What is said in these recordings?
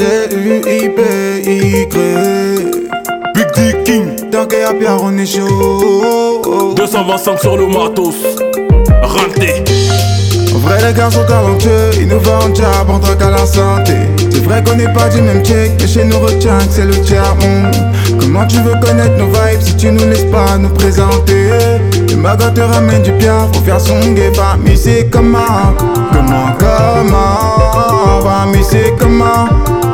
G-U-I-P-Y. Big D King. Y a Pierre, on est chaud. 225 sur le matos. Renté. Vrai, les gars sont talentueux, ils nous vendent job entre qu'à la santé. C'est vrai qu'on n'est pas du même check, mais chez nous retient que c'est le tiers monde. Comment tu veux connaître nos vibes si tu nous laisses pas nous présenter? Le magot te ramène du bien, faut faire son gay, famille, c'est comment? Comment, comment? C'est comment? Comment,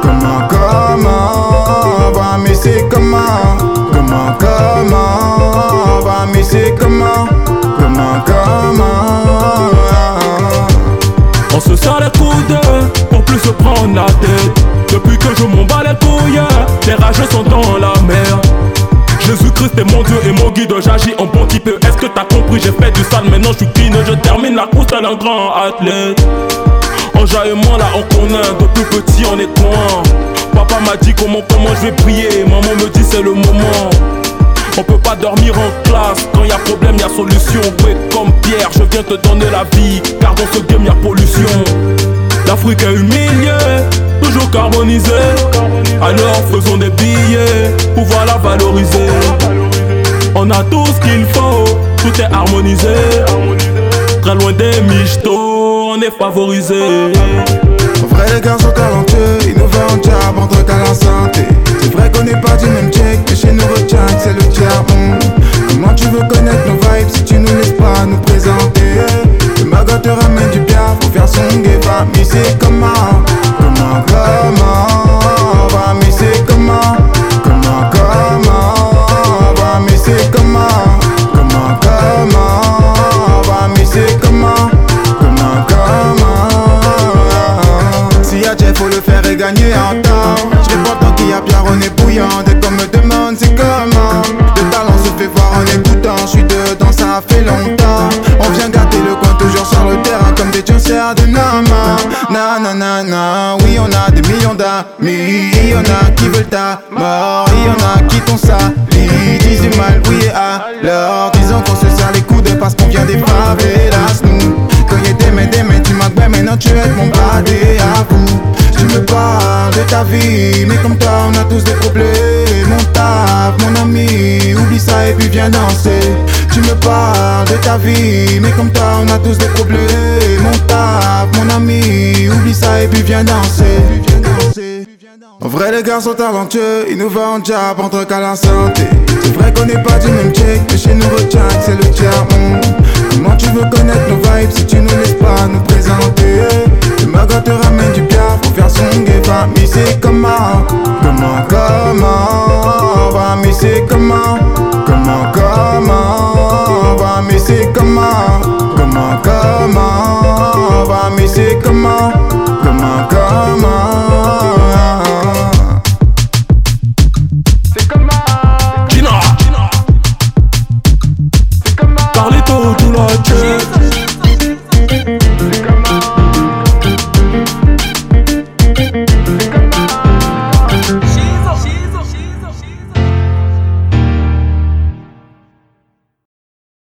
Comment, c'est comment? Comment, comment? On se serre les coudes pour plus se prendre la tête. Depuis que je m'en bats les couilles, les rageux sont dans la mer. Jésus-Christ est mon Dieu et mon guide, j'agis en bon type. Est-ce que t'as compris? J'ai fait du sale, maintenant je suis clean. Je termine la course tel un grand athlète. En jaillement là on connaît, depuis petit on est coin. Papa m'a dit comment, comment je vais prier, maman me dit c'est le moment. On peut pas dormir en classe, quand y a problème y a solution. Ouais, comme Pierre, je viens te donner la vie, car dans ce game y a pollution. L'Afrique est humiliée, toujours carbonisée. Alors faisons des billets, pouvoir la valoriser. On a tout ce qu'il faut, tout est harmonisé. Très loin des michtos, on est favorisé. Vrai les gars sont talentueux, vendent job entre santé. C'est vrai qu'on n'est pas du même check, mais chez nous retient On vient gâter le coin, toujours sur le terrain comme des diocères de Nama. Na na na na, oui, on a des millions d'amis. Il y en a qui veulent ta mort. Il y en a qui t'ont sali. Disent du mal, oui, et alors. Disons qu'on se serre les coudes parce qu'on vient des favelas, nous. Quand y'a des mains, des mains, tu m'as maintenant tu es mon badé à vous. Tu me parles de ta vie, mais comme toi on a tous des problèmes. Mon taf, mon ami, oublie ça et puis viens danser. Tu me parles de ta vie, mais comme toi on a tous des problèmes. Mon taf, mon ami, oublie ça et puis viens danser. En vrai les gars sont talentueux, ils nous vendent job entre qu'à la santé. C'est vrai qu'on n'est pas du même check, mais chez nous que c'est le monde. Comment tu veux connaître nos vibes si tu nous laisses pas nous présenter? Le magot te ramène du bien, faut faire son gay, famille c'est comment? Comment, comment? Famille c'est comment? come on.